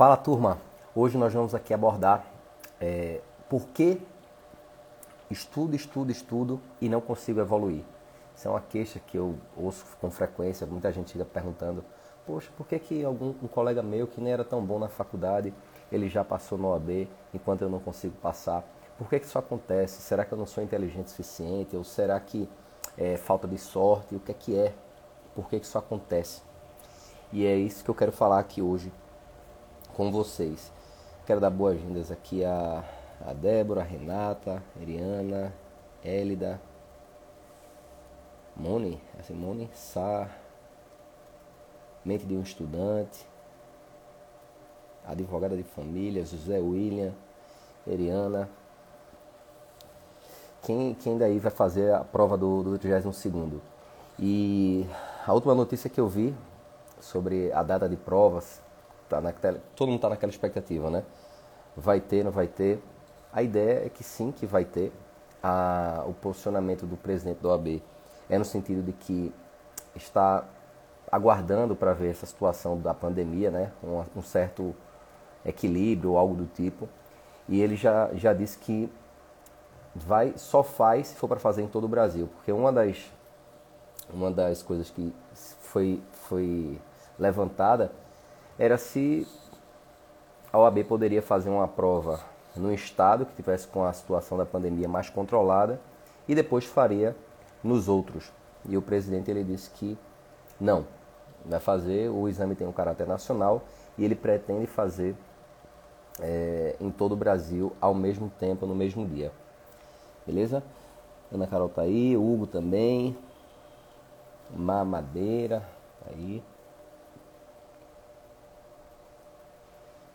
Fala turma, hoje nós vamos aqui abordar é, por que estudo, estudo, estudo e não consigo evoluir. Isso é uma queixa que eu ouço com frequência, muita gente fica perguntando, poxa, por que, que algum um colega meu que nem era tão bom na faculdade, ele já passou no OAB enquanto eu não consigo passar? Por que, que isso acontece? Será que eu não sou inteligente o suficiente? Ou será que é falta de sorte? O que é que é? Por que, que isso acontece? E é isso que eu quero falar aqui hoje com vocês. Quero dar boas-vindas aqui a, a Débora, a Renata, a Eriana, Élida, Moni, a Simone, Sá, mente de um estudante, advogada de família, José William, Eriana. Quem, quem daí vai fazer a prova do, do 32 E a última notícia que eu vi sobre a data de provas tá naquela, todo mundo está naquela expectativa, né? Vai ter, não vai ter. A ideia é que sim, que vai ter. A, o posicionamento do presidente da OAB é no sentido de que está aguardando para ver essa situação da pandemia, né? Um, um certo equilíbrio, algo do tipo. E ele já, já disse que vai só faz se for para fazer em todo o Brasil, porque uma das uma das coisas que foi foi levantada era se a OAB poderia fazer uma prova no estado que tivesse com a situação da pandemia mais controlada e depois faria nos outros. E o presidente ele disse que não, vai fazer, o exame tem um caráter nacional e ele pretende fazer é, em todo o Brasil ao mesmo tempo, no mesmo dia. Beleza? Ana Carol tá aí, Hugo também, Mamadeira, tá aí.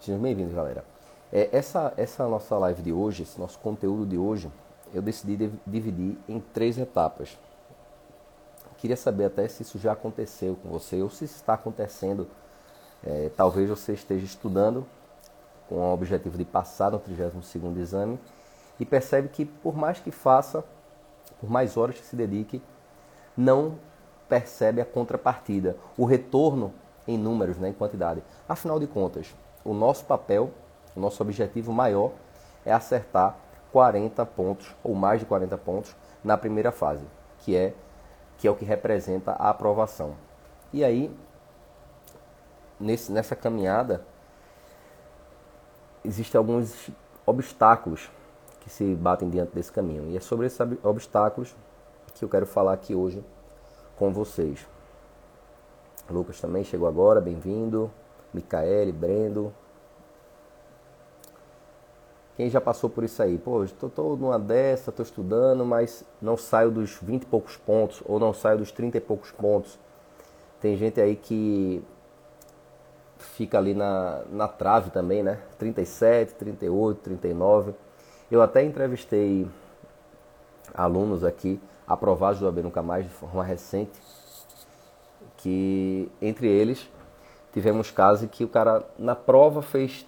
Sejam bem-vindos, galera. É, essa, essa nossa live de hoje, esse nosso conteúdo de hoje, eu decidi dividir em três etapas. Queria saber até se isso já aconteceu com você ou se está acontecendo. É, talvez você esteja estudando com o objetivo de passar no 32º exame e percebe que por mais que faça, por mais horas que se dedique, não percebe a contrapartida, o retorno em números, né, em quantidade. Afinal de contas, o nosso papel, o nosso objetivo maior é acertar 40 pontos ou mais de 40 pontos na primeira fase, que é que é o que representa a aprovação. E aí nesse, nessa caminhada existem alguns obstáculos que se batem diante desse caminho. E é sobre esses obstáculos que eu quero falar aqui hoje com vocês. Lucas também chegou agora, bem-vindo. Micaele, Brendo. Quem já passou por isso aí? Pô, estou tô, tô numa dessa, estou estudando, mas não saio dos 20 e poucos pontos, ou não saio dos 30 e poucos pontos. Tem gente aí que fica ali na, na trave também, né? 37, 38, 39. Eu até entrevistei alunos aqui, aprovados do AB Nunca Mais, de forma recente, que entre eles tivemos casos que o cara na prova fez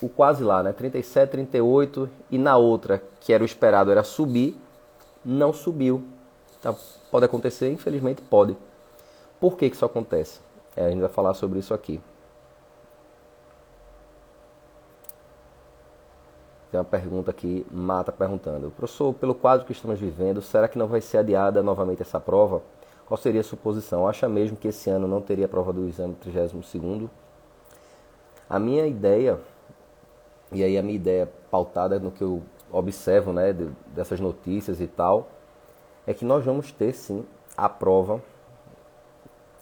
o quase lá, né? 37, 38 e na outra, que era o esperado, era subir, não subiu. Tá? Pode acontecer, infelizmente pode. Por que, que isso acontece? É, a gente vai falar sobre isso aqui. Tem uma pergunta aqui, Mata perguntando. Professor, pelo quadro que estamos vivendo, será que não vai ser adiada novamente essa prova? Qual seria a suposição? Acha mesmo que esse ano não teria a prova do exame 32 A minha ideia, e aí a minha ideia pautada no que eu observo né, dessas notícias e tal, é que nós vamos ter sim a prova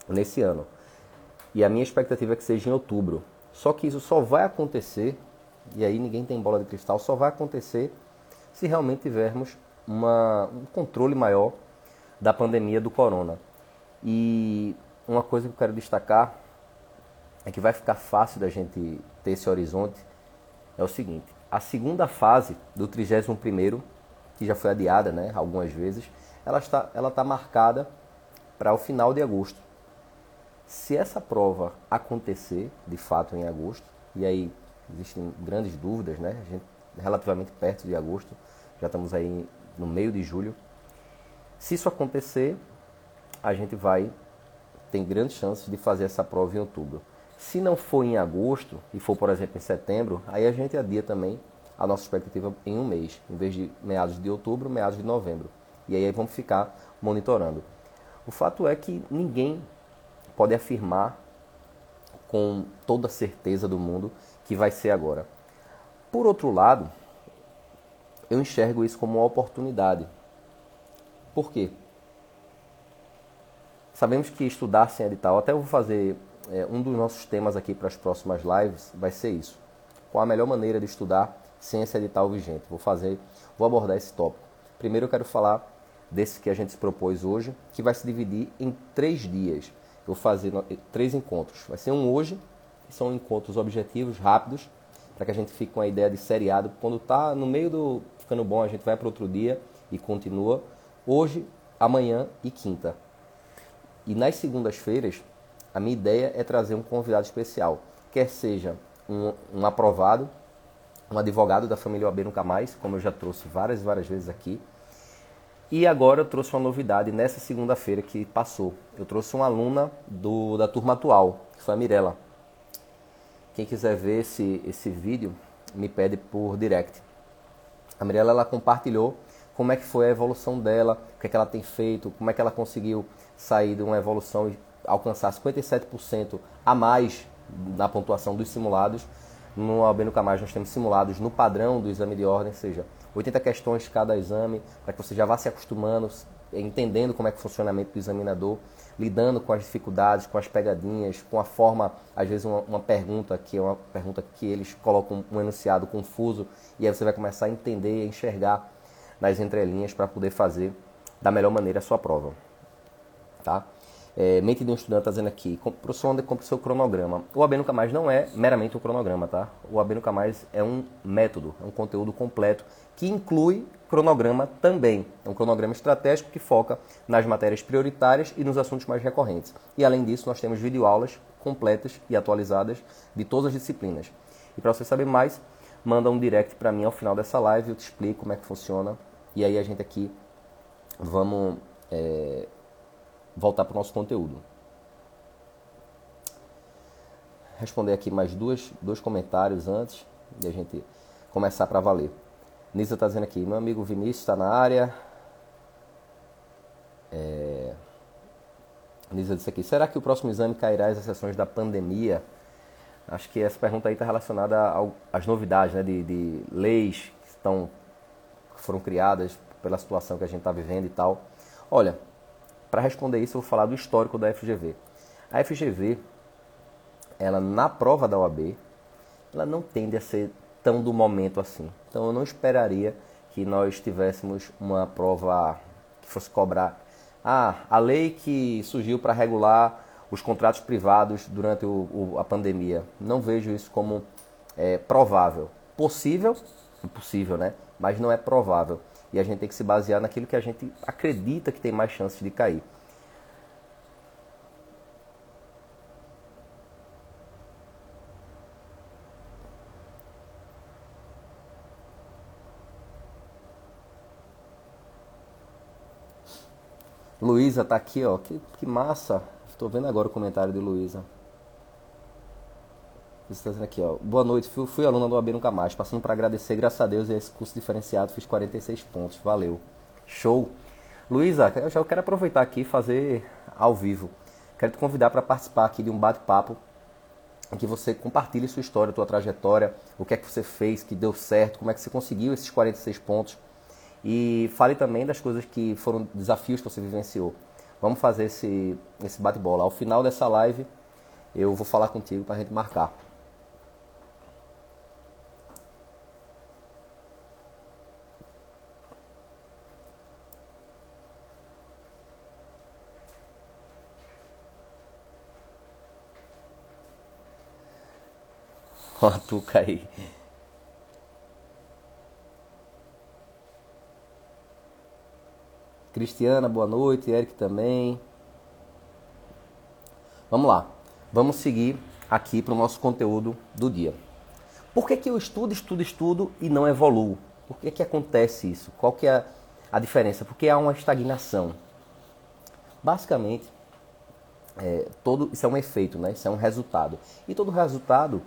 nesse ano. E a minha expectativa é que seja em outubro. Só que isso só vai acontecer, e aí ninguém tem bola de cristal, só vai acontecer se realmente tivermos uma, um controle maior da pandemia do corona. E uma coisa que eu quero destacar é que vai ficar fácil da gente ter esse horizonte é o seguinte, a segunda fase do 31º, que já foi adiada né, algumas vezes, ela está, ela está marcada para o final de agosto. Se essa prova acontecer de fato em agosto, e aí existem grandes dúvidas, né? A gente, relativamente perto de agosto, já estamos aí no meio de julho, se isso acontecer, a gente vai tem grandes chances de fazer essa prova em outubro. Se não for em agosto e for, por exemplo, em setembro, aí a gente adia também a nossa expectativa em um mês, em vez de meados de outubro, meados de novembro. E aí vamos ficar monitorando. O fato é que ninguém pode afirmar com toda certeza do mundo que vai ser agora. Por outro lado, eu enxergo isso como uma oportunidade. Por quê? Sabemos que estudar sem edital, até eu vou fazer é, um dos nossos temas aqui para as próximas lives, vai ser isso. Qual a melhor maneira de estudar sem esse edital vigente? Vou fazer, vou abordar esse tópico. Primeiro eu quero falar desse que a gente se propôs hoje, que vai se dividir em três dias. Eu vou fazer três encontros. Vai ser um hoje, que são encontros objetivos, rápidos, para que a gente fique com a ideia de seriado. Quando está no meio do ficando bom, a gente vai para outro dia e continua. Hoje, amanhã e quinta. E nas segundas-feiras, a minha ideia é trazer um convidado especial, quer seja um, um aprovado, um advogado da família OAB Nunca Mais, como eu já trouxe várias e várias vezes aqui. E agora eu trouxe uma novidade nessa segunda-feira que passou. Eu trouxe uma aluna do, da turma atual, que foi a Mirella. Quem quiser ver esse, esse vídeo, me pede por direct. A Mirella ela compartilhou como é que foi a evolução dela, o que, é que ela tem feito, como é que ela conseguiu sair de uma evolução e alcançar 57% a mais na pontuação dos simulados. No Albino Camargo nós temos simulados no padrão do exame de ordem, ou seja, 80 questões cada exame, para que você já vá se acostumando, entendendo como é que é o funcionamento do examinador lidando com as dificuldades, com as pegadinhas, com a forma, às vezes uma, uma, pergunta que é uma pergunta que eles colocam um enunciado confuso e aí você vai começar a entender a enxergar nas entrelinhas para poder fazer da melhor maneira a sua prova. Tá? É, mente de um estudante está dizendo aqui, professor, onde compra o seu cronograma? O AB Nunca Mais não é meramente um cronograma, tá? O AB Nunca Mais é um método, é um conteúdo completo que inclui cronograma também. É um cronograma estratégico que foca nas matérias prioritárias e nos assuntos mais recorrentes. E além disso, nós temos videoaulas completas e atualizadas de todas as disciplinas. E para você saber mais, manda um direct para mim ao final dessa live, eu te explico como é que funciona. E aí a gente aqui vamos é, voltar para o nosso conteúdo. Responder aqui mais duas, dois comentários antes de a gente começar para valer. Nisa está dizendo aqui, meu amigo Vinícius está na área. É... Nisa disse aqui, será que o próximo exame cairá às exceções da pandemia? Acho que essa pergunta aí está relacionada às novidades né, de, de leis que, estão, foram criadas pela situação que a gente está vivendo e tal. Olha, para responder isso, eu vou falar do histórico da FGV. A FGV, ela na prova da OAB, ela não tende a ser tão do momento assim. Então eu não esperaria que nós tivéssemos uma prova que fosse cobrar. Ah, a lei que surgiu para regular os contratos privados durante o, o, a pandemia. Não vejo isso como é, provável. Possível, possível, né? Mas não é provável e a gente tem que se basear naquilo que a gente acredita que tem mais chances de cair. Luísa tá aqui, ó. Que, que massa. Estou vendo agora o comentário de Luísa. Dizendo aqui, ó. Boa noite, fui, fui aluna do AB Nunca Mais. Passando para agradecer, graças a Deus, esse curso diferenciado, fiz 46 pontos. Valeu. Show. Luísa, eu já quero aproveitar aqui e fazer ao vivo. Quero te convidar para participar aqui de um bate-papo em que você compartilhe sua história, sua trajetória, o que é que você fez, que deu certo, como é que você conseguiu esses 46 pontos. E fale também das coisas que foram desafios que você vivenciou. Vamos fazer esse, esse bate-bola. Ao final dessa live, eu vou falar contigo para a gente marcar. Ó, a tuca aí. Cristiana, boa noite. Eric também. Vamos lá. Vamos seguir aqui para o nosso conteúdo do dia. Por que, que eu estudo, estudo, estudo e não evoluo? Por que, que acontece isso? Qual que é a diferença? Porque há uma estagnação. Basicamente, é, todo isso é um efeito, né? Isso é um resultado. E todo resultado,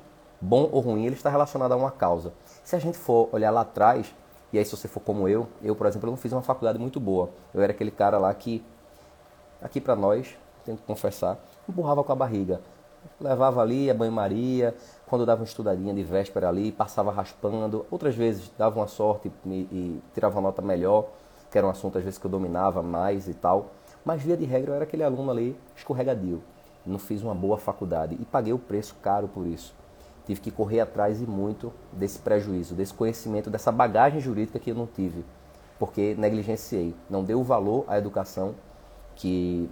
bom ou ruim, ele está relacionado a uma causa. Se a gente for olhar lá atrás, e aí se você for como eu, eu, por exemplo, eu não fiz uma faculdade muito boa. Eu era aquele cara lá que, aqui para nós, tenho que confessar, empurrava com a barriga. Levava ali a banho-maria, quando dava uma estudadinha de véspera ali, passava raspando. Outras vezes dava uma sorte e, e tirava uma nota melhor, que era um assunto às vezes que eu dominava mais e tal. Mas via de regra eu era aquele aluno ali escorregadio. Não fiz uma boa faculdade e paguei o preço caro por isso. Tive que correr atrás e muito desse prejuízo, desse conhecimento, dessa bagagem jurídica que eu não tive, porque negligenciei, não dei o valor à educação que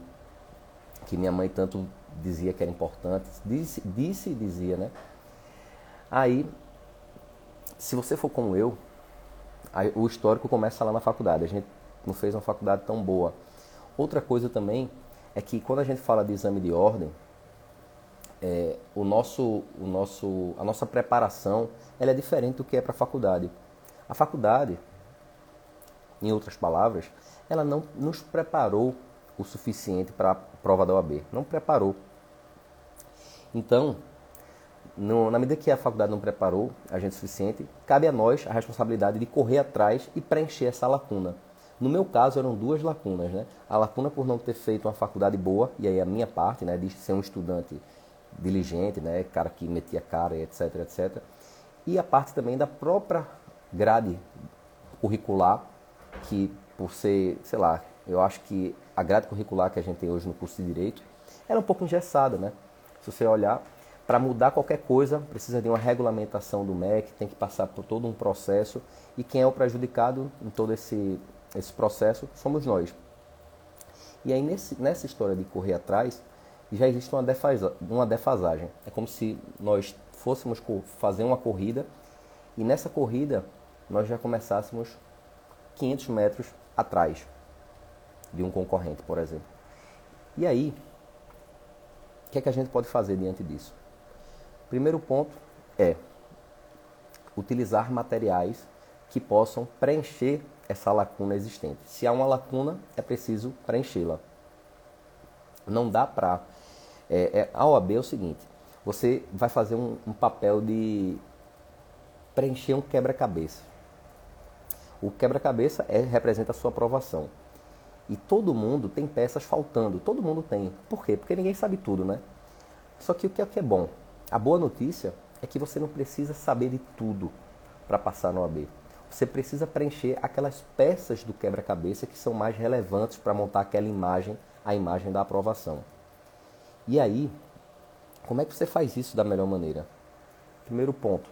que minha mãe tanto dizia que era importante, disse, disse e dizia, né? Aí, se você for como eu, o histórico começa lá na faculdade. A gente não fez uma faculdade tão boa. Outra coisa também é que quando a gente fala de exame de ordem, é, o nosso, o nosso, a nossa preparação ela é diferente do que é para a faculdade. A faculdade, em outras palavras, ela não nos preparou o suficiente para a prova da OAB. Não preparou. Então, no, na medida que a faculdade não preparou a gente o suficiente, cabe a nós a responsabilidade de correr atrás e preencher essa lacuna. No meu caso, eram duas lacunas. Né? A lacuna por não ter feito uma faculdade boa, e aí a minha parte, né, de ser um estudante diligente, né, cara que metia cara, etc, etc. E a parte também da própria grade curricular, que por ser, sei lá, eu acho que a grade curricular que a gente tem hoje no curso de Direito, ela é um pouco engessada, né? Se você olhar, para mudar qualquer coisa, precisa de uma regulamentação do MEC, tem que passar por todo um processo, e quem é o prejudicado em todo esse esse processo somos nós. E aí nesse, nessa história de correr atrás, já existe uma, defasa, uma defasagem. É como se nós fôssemos fazer uma corrida e nessa corrida nós já começássemos 500 metros atrás de um concorrente, por exemplo. E aí, o que é que a gente pode fazer diante disso? Primeiro ponto é utilizar materiais que possam preencher essa lacuna existente. Se há uma lacuna, é preciso preenchê-la. Não dá para. É, é, a OAB é o seguinte: você vai fazer um, um papel de preencher um quebra-cabeça. O quebra-cabeça é, representa a sua aprovação. E todo mundo tem peças faltando. Todo mundo tem. Por quê? Porque ninguém sabe tudo, né? Só que o que é, que é bom? A boa notícia é que você não precisa saber de tudo para passar no OAB. Você precisa preencher aquelas peças do quebra-cabeça que são mais relevantes para montar aquela imagem, a imagem da aprovação. E aí, como é que você faz isso da melhor maneira? Primeiro ponto,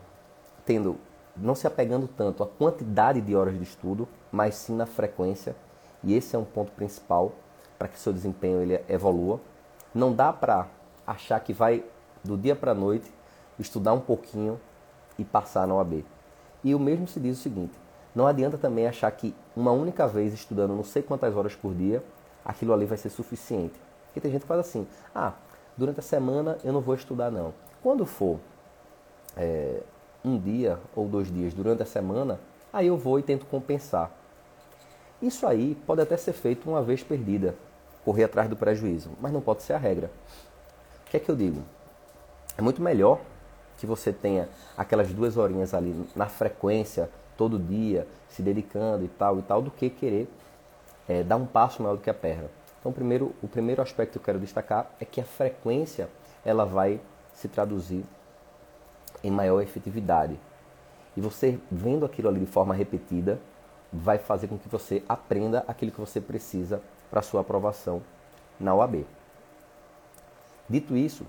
tendo não se apegando tanto à quantidade de horas de estudo, mas sim na frequência, e esse é um ponto principal para que seu desempenho ele evolua. Não dá para achar que vai do dia para a noite estudar um pouquinho e passar na OAB. E o mesmo se diz o seguinte: não adianta também achar que uma única vez estudando não sei quantas horas por dia, aquilo ali vai ser suficiente. Porque tem gente que faz assim: ah, durante a semana eu não vou estudar, não. Quando for é, um dia ou dois dias durante a semana, aí eu vou e tento compensar. Isso aí pode até ser feito uma vez perdida, correr atrás do prejuízo, mas não pode ser a regra. O que é que eu digo? É muito melhor que você tenha aquelas duas horinhas ali na frequência, todo dia, se dedicando e tal e tal, do que querer é, dar um passo maior do que a perna. Então, primeiro, o primeiro aspecto que eu quero destacar é que a frequência ela vai se traduzir em maior efetividade. E você vendo aquilo ali de forma repetida, vai fazer com que você aprenda aquilo que você precisa para sua aprovação na OAB. Dito isso,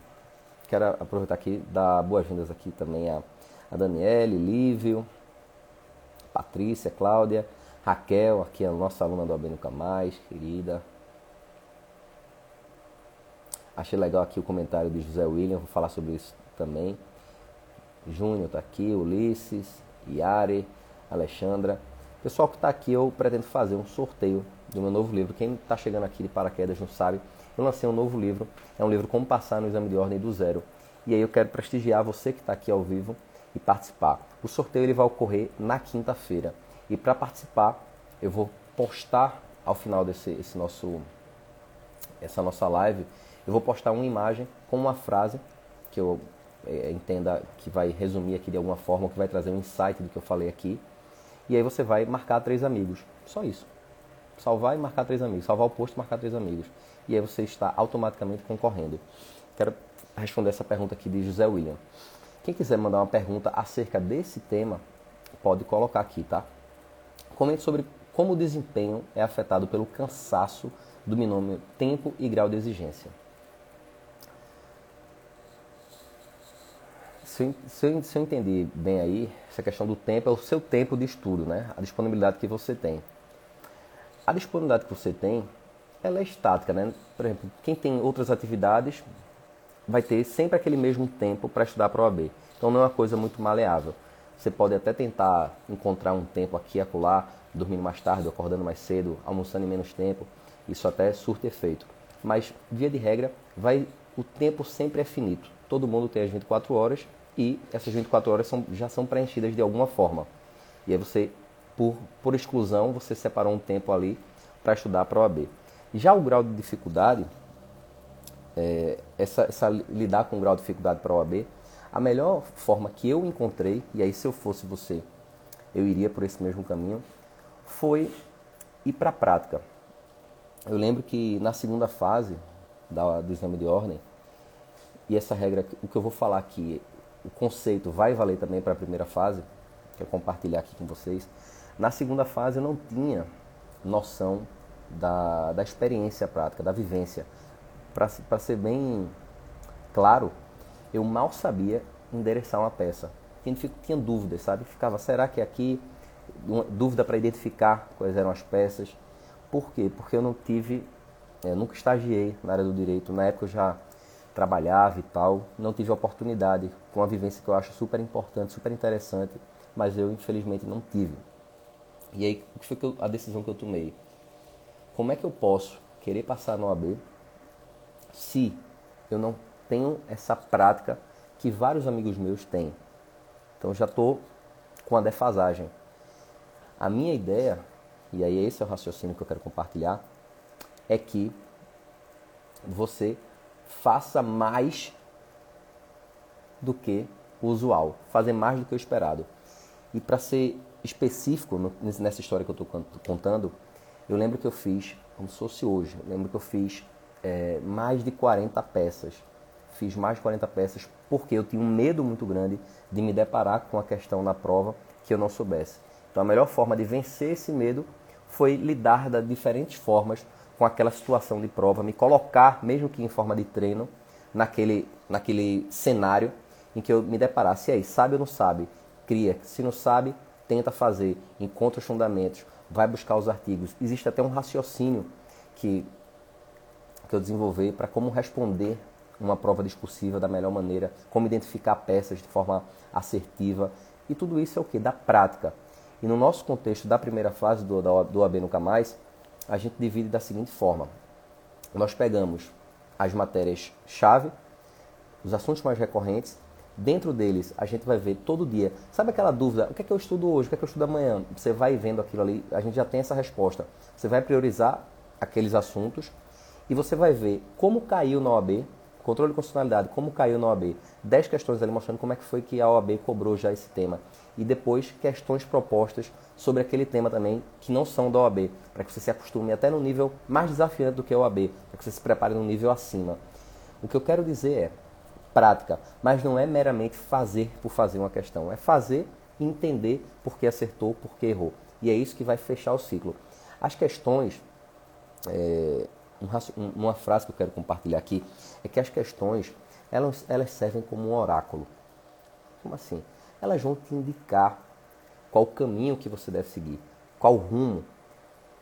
quero aproveitar aqui dar boas-vindas aqui também a, a Daniele, Lívio, Patrícia, Cláudia, Raquel, aqui a nossa aluna do AB Nunca Mais, querida. Achei legal aqui o comentário de José William, vou falar sobre isso também. Júnior está aqui, Ulisses, Yari, Alexandra. Pessoal que está aqui, eu pretendo fazer um sorteio do meu novo livro. Quem está chegando aqui de paraquedas não sabe, eu lancei um novo livro. É um livro Como Passar no Exame de Ordem do Zero. E aí eu quero prestigiar você que está aqui ao vivo e participar. O sorteio ele vai ocorrer na quinta-feira. E para participar, eu vou postar ao final desse esse nosso, essa nossa live, Eu vou postar uma imagem com uma frase que eu é, entenda que vai resumir aqui de alguma forma, que vai trazer um insight do que eu falei aqui. E aí você vai marcar três amigos. Só isso. Salvar e marcar três amigos. Salvar o post e marcar três amigos. E aí você está automaticamente concorrendo. Quero responder essa pergunta aqui de José William. Quem quiser mandar uma pergunta acerca desse tema, pode colocar aqui, tá? Comente sobre como o desempenho é afetado pelo cansaço do binômio tempo e grau de exigência. Se eu, se, eu, entendi bem aí, essa questão do tempo é o seu tempo de estudo, né? A disponibilidade que você tem. A disponibilidade que você tem, ela é estática, né? Por exemplo, quem tem outras atividades vai ter sempre aquele mesmo tempo para estudar para o OAB. Então não é uma coisa muito maleável. Você pode até tentar encontrar um tempo aqui e acolá, dormindo mais tarde, acordando mais cedo, almoçando em menos tempo. Isso até surte efeito. Mas, via de regra, vai, o tempo sempre é finito. Todo mundo tem as 24 horas e essas 24 horas são, já são preenchidas de alguma forma. E aí você, por, por exclusão, você separou um tempo ali para estudar para a OAB. Já o grau de dificuldade, é, essa, essa, lidar com o grau de dificuldade para a OAB, a melhor forma que eu encontrei, e aí se eu fosse você, eu iria por esse mesmo caminho, foi ir para a prática. Eu lembro que na segunda fase da, do exame de ordem, e essa regra, o que eu vou falar aqui, o conceito vai valer também para a primeira fase, que eu compartilhar aqui com vocês. Na segunda fase eu não tinha noção da, da experiência prática, da vivência. Para ser bem claro, eu mal sabia endereçar uma peça. Tinha, tinha dúvidas, sabe? Ficava, será que é aqui? Uma dúvida para identificar quais eram as peças. Por quê? Porque eu não tive, é, nunca estagiei na área do direito. Na época eu já trabalhava e tal, não tive oportunidade, com uma vivência que eu acho super importante, super interessante, mas eu infelizmente não tive. E aí, o que foi que eu, a decisão que eu tomei? Como é que eu posso querer passar no AB se eu não tenho essa prática que vários amigos meus têm? Então já estou com a defasagem. A minha ideia, e aí esse é o raciocínio que eu quero compartilhar, é que você faça mais do que o usual, fazer mais do que o esperado. E para ser específico nessa história que eu estou contando, eu lembro que eu fiz, como se fosse hoje, eu lembro que eu fiz é, mais de 40 peças. Fiz mais de 40 peças porque eu tinha um medo muito grande de me deparar com a questão na prova que eu não soubesse. Então a melhor forma de vencer esse medo foi lidar de diferentes formas com aquela situação de prova, me colocar, mesmo que em forma de treino, naquele, naquele cenário em que eu me deparasse. E aí, sabe ou não sabe? Cria. Se não sabe, tenta fazer. Encontra os fundamentos, vai buscar os artigos. Existe até um raciocínio que, que eu desenvolvi para como responder uma prova discursiva da melhor maneira, como identificar peças de forma assertiva. E tudo isso é o que? Da prática. E no nosso contexto da primeira fase do, do AB Nunca Mais, a gente divide da seguinte forma. Nós pegamos as matérias-chave, os assuntos mais recorrentes, dentro deles a gente vai ver todo dia. Sabe aquela dúvida, o que é que eu estudo hoje, o que é que eu estudo amanhã? Você vai vendo aquilo ali, a gente já tem essa resposta. Você vai priorizar aqueles assuntos e você vai ver como caiu na OAB, controle de constitucionalidade, como caiu na OAB. 10 questões ali mostrando como é que foi que a OAB cobrou já esse tema e depois questões propostas sobre aquele tema também que não são da OAB, para que você se acostume até no nível mais desafiante do que a OAB, para que você se prepare no nível acima. O que eu quero dizer é prática, mas não é meramente fazer por fazer uma questão, é fazer e entender por que acertou, por que errou. E é isso que vai fechar o ciclo. As questões, é, uma frase que eu quero compartilhar aqui, é que as questões elas, elas servem como um oráculo. Como assim? elas vão te indicar qual caminho que você deve seguir, qual rumo,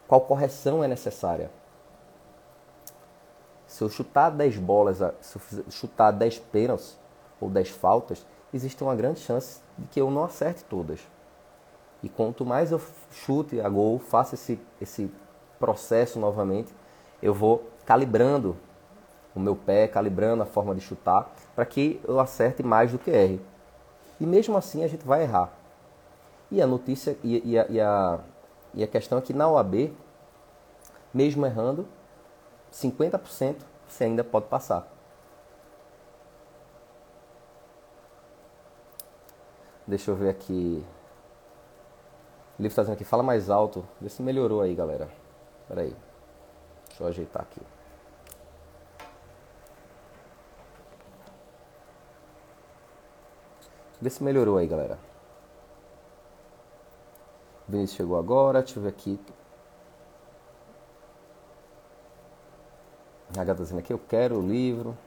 qual correção é necessária. Se eu chutar 10 bolas, se eu chutar 10 pênaltis ou 10 faltas, existe uma grande chance de que eu não acerte todas. E quanto mais eu chute a gol, faça esse, esse processo novamente, eu vou calibrando o meu pé, calibrando a forma de chutar, para que eu acerte mais do que erre. E mesmo assim a gente vai errar. E a notícia e, e, a, e, a, e a questão é que na OAB, mesmo errando, 50% você ainda pode passar. Deixa eu ver aqui. O livro está dizendo aqui, fala mais alto. Vê se melhorou aí, galera. Espera aí. Deixa eu ajeitar aqui. Vê se melhorou aí, galera. Vinícius chegou agora, deixa eu ver aqui. A gata dizendo aqui, eu quero o livro.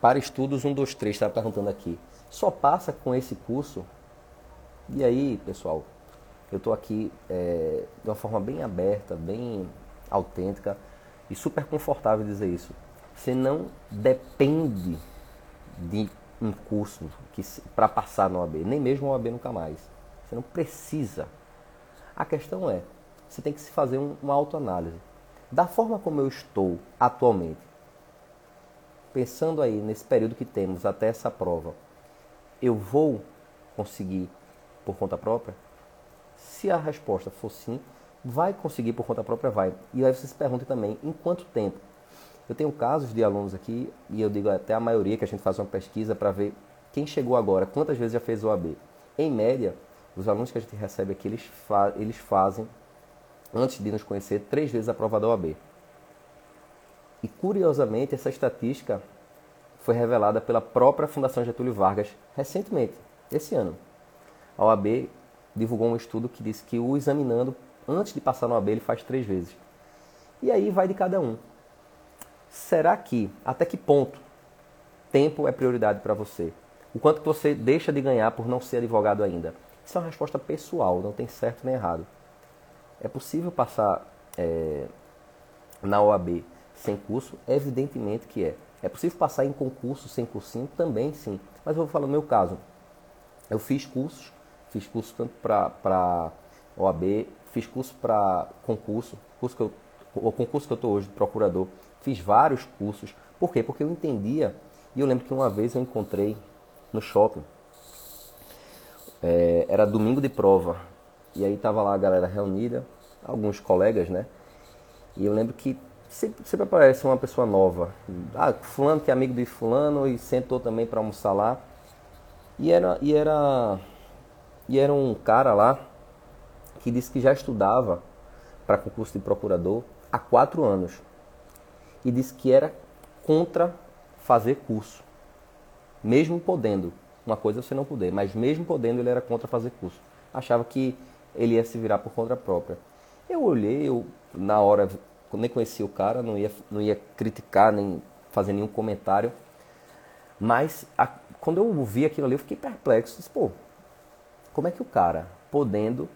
Para estudos 1, 2, 3, estava perguntando aqui. Só passa com esse curso? E aí, pessoal, eu estou aqui é, de uma forma bem aberta, bem autêntica e super confortável dizer isso. Você não depende de um curso para passar no OAB, nem mesmo o OAB nunca mais. Você não precisa. A questão é, você tem que se fazer um, uma autoanálise. Da forma como eu estou atualmente, pensando aí nesse período que temos até essa prova, eu vou conseguir por conta própria? Se a resposta for sim, vai conseguir por conta própria, vai. E aí você se pergunta também, em quanto tempo? Eu tenho casos de alunos aqui, e eu digo até a maioria que a gente faz uma pesquisa para ver quem chegou agora, quantas vezes já fez o AB. Em média, os alunos que a gente recebe aqui, eles, fa eles fazem, antes de nos conhecer, três vezes a prova da OAB. E curiosamente, essa estatística foi revelada pela própria Fundação Getúlio Vargas recentemente, esse ano. A OAB divulgou um estudo que disse que o examinando antes de passar no AB, ele faz três vezes. E aí vai de cada um. Será que, até que ponto, tempo é prioridade para você? O quanto que você deixa de ganhar por não ser advogado ainda? Isso é uma resposta pessoal, não tem certo nem errado. É possível passar é, na OAB sem curso? Evidentemente que é. É possível passar em concurso sem cursinho? Também sim. Mas eu vou falar no meu caso. Eu fiz cursos, fiz curso tanto para OAB fiz curso para concurso, curso que eu, o concurso que eu estou hoje de procurador, fiz vários cursos. Por quê? Porque eu entendia, e eu lembro que uma vez eu encontrei no shopping, é, era domingo de prova, e aí tava lá a galera reunida, alguns colegas, né? E eu lembro que sempre, sempre aparece uma pessoa nova. Ah, fulano que é amigo de fulano e sentou também para almoçar lá. E era, e era e era um cara lá que disse que já estudava para concurso de procurador há quatro anos e disse que era contra fazer curso, mesmo podendo. Uma coisa é você não poder, mas mesmo podendo ele era contra fazer curso. Achava que ele ia se virar por conta própria. Eu olhei, eu na hora nem conhecia o cara, não ia, não ia criticar nem fazer nenhum comentário. Mas a, quando eu vi aquilo ali, eu fiquei perplexo. Disse, pô, como é que o cara, podendo,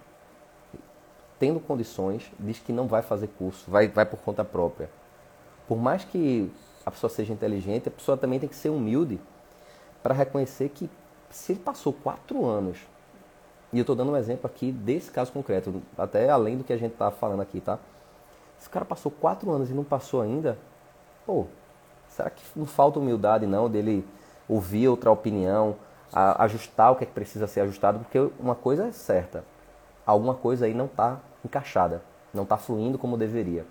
tendo condições, diz que não vai fazer curso, vai, vai por conta própria. Por mais que a pessoa seja inteligente, a pessoa também tem que ser humilde para reconhecer que se ele passou quatro anos, e eu estou dando um exemplo aqui desse caso concreto, até além do que a gente está falando aqui, tá? Esse cara passou quatro anos e não passou ainda, pô, será que não falta humildade não dele ouvir outra opinião, ajustar o que, é que precisa ser ajustado? Porque uma coisa é certa, alguma coisa aí não está encaixada, não está fluindo como deveria.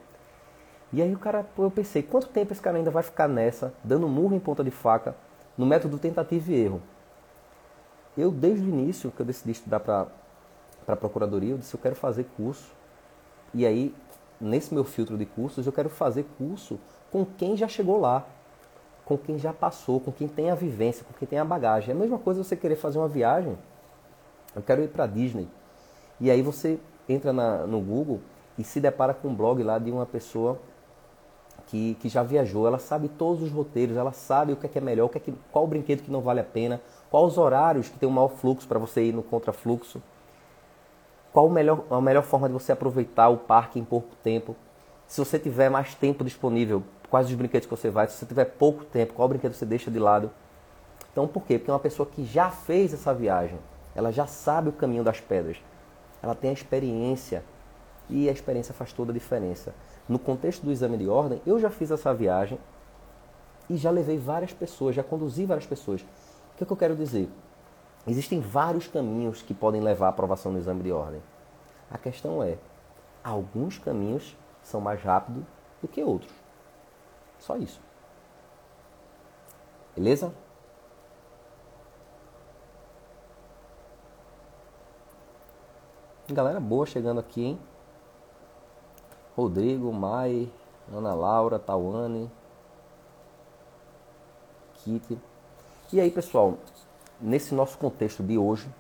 E aí o cara, eu pensei, quanto tempo esse cara ainda vai ficar nessa, dando murro em ponta de faca, no método tentativa e erro? Eu, desde o início que eu decidi estudar para a procuradoria, eu disse, eu quero fazer curso. E aí, nesse meu filtro de cursos, eu quero fazer curso com quem já chegou lá, com quem já passou, com quem tem a vivência, com quem tem a bagagem. É a mesma coisa você querer fazer uma viagem. Eu quero ir para Disney. E aí você entra na, no Google e se depara com um blog lá de uma pessoa que, que já viajou, ela sabe todos os roteiros, ela sabe o que é, que é melhor, o que é que, qual o brinquedo que não vale a pena, quais os horários que tem o maior fluxo para você ir no contrafluxo, qual o melhor, a melhor forma de você aproveitar o parque em pouco tempo. Se você tiver mais tempo disponível, quais os brinquedos que você vai, se você tiver pouco tempo, qual brinquedo você deixa de lado. Então por quê? Porque uma pessoa que já fez essa viagem, ela já sabe o caminho das pedras ela tem a experiência e a experiência faz toda a diferença. No contexto do exame de ordem, eu já fiz essa viagem e já levei várias pessoas, já conduzi várias pessoas. O que, é que eu quero dizer? Existem vários caminhos que podem levar à aprovação no exame de ordem. A questão é, alguns caminhos são mais rápidos do que outros. Só isso. Beleza? Galera boa chegando aqui, hein? Rodrigo, Mai, Ana Laura, Tawane, Kitty. E aí, pessoal, nesse nosso contexto de hoje,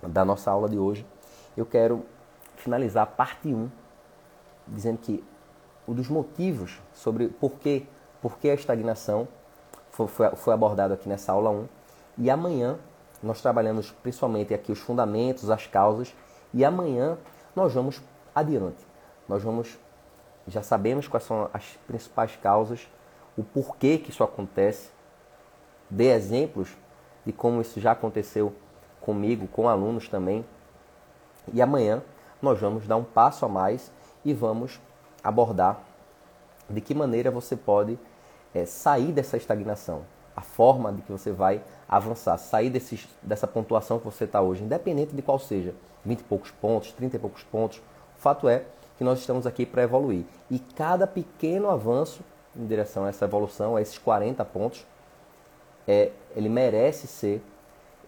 da nossa aula de hoje, eu quero finalizar a parte 1, dizendo que dos motivos sobre por que, por que a estagnação foi, foi, foi abordado aqui nessa aula 1. E amanhã nós trabalhamos principalmente aqui os fundamentos, as causas, e amanhã nós vamos adiante. Nós vamos, já sabemos quais são as principais causas, o porquê que isso acontece, dê exemplos de como isso já aconteceu comigo, com alunos também. E amanhã nós vamos dar um passo a mais e vamos abordar de que maneira você pode é, sair dessa estagnação, a forma de que você vai avançar, sair desses, dessa pontuação que você está hoje, independente de qual seja, 20 e poucos pontos, 30 e poucos pontos. O fato é que nós estamos aqui para evoluir. E cada pequeno avanço em direção a essa evolução, a esses 40 pontos, é, ele merece ser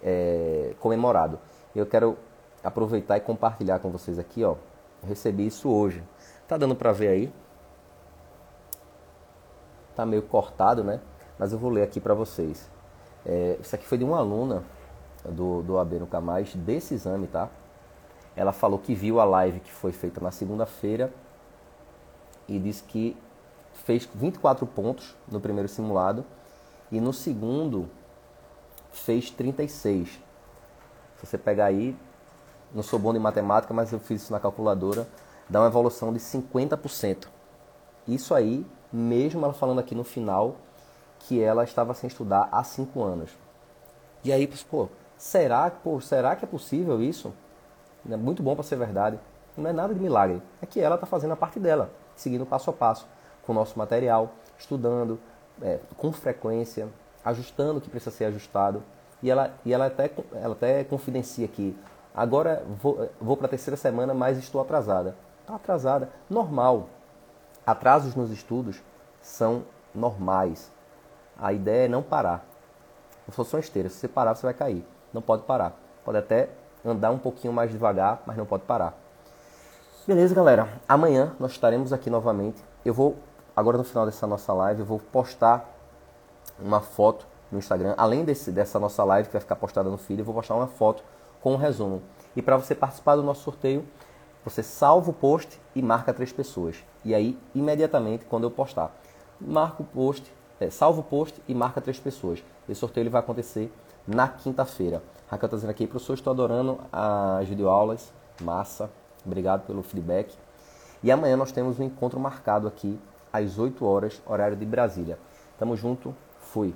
é, comemorado. Eu quero aproveitar e compartilhar com vocês aqui, ó. Recebi isso hoje. Tá dando para ver aí? Tá meio cortado, né? Mas eu vou ler aqui para vocês. É, isso aqui foi de uma aluna do, do AB no Camais desse exame, tá? Ela falou que viu a live que foi feita na segunda-feira e disse que fez 24 pontos no primeiro simulado e no segundo fez 36. Se você pegar aí, não sou bom de matemática, mas eu fiz isso na calculadora, dá uma evolução de 50%. Isso aí, mesmo ela falando aqui no final que ela estava sem estudar há 5 anos. E aí, pô, será, pô, será que é possível isso? É muito bom para ser verdade. Não é nada de milagre. É que ela está fazendo a parte dela, seguindo passo a passo, com o nosso material, estudando é, com frequência, ajustando o que precisa ser ajustado. E ela, e ela, até, ela até confidencia aqui. Agora vou, vou para a terceira semana, mas estou atrasada. Está atrasada. Normal. Atrasos nos estudos são normais. A ideia é não parar. Não são esteiras. Se você parar, você vai cair. Não pode parar. Pode até andar um pouquinho mais devagar, mas não pode parar. Beleza, galera? Amanhã nós estaremos aqui novamente. Eu vou, agora no final dessa nossa live, eu vou postar uma foto no Instagram. Além desse, dessa nossa live que vai ficar postada no feed, eu vou postar uma foto com um resumo. E para você participar do nosso sorteio, você salva o post e marca três pessoas. E aí, imediatamente, quando eu postar, marca o post, é, salva o post e marca três pessoas. Esse sorteio ele vai acontecer na quinta-feira. Raquel está dizendo aqui, professor, estou adorando as videoaulas, massa, obrigado pelo feedback. E amanhã nós temos um encontro marcado aqui às 8 horas, horário de Brasília. Tamo junto, fui.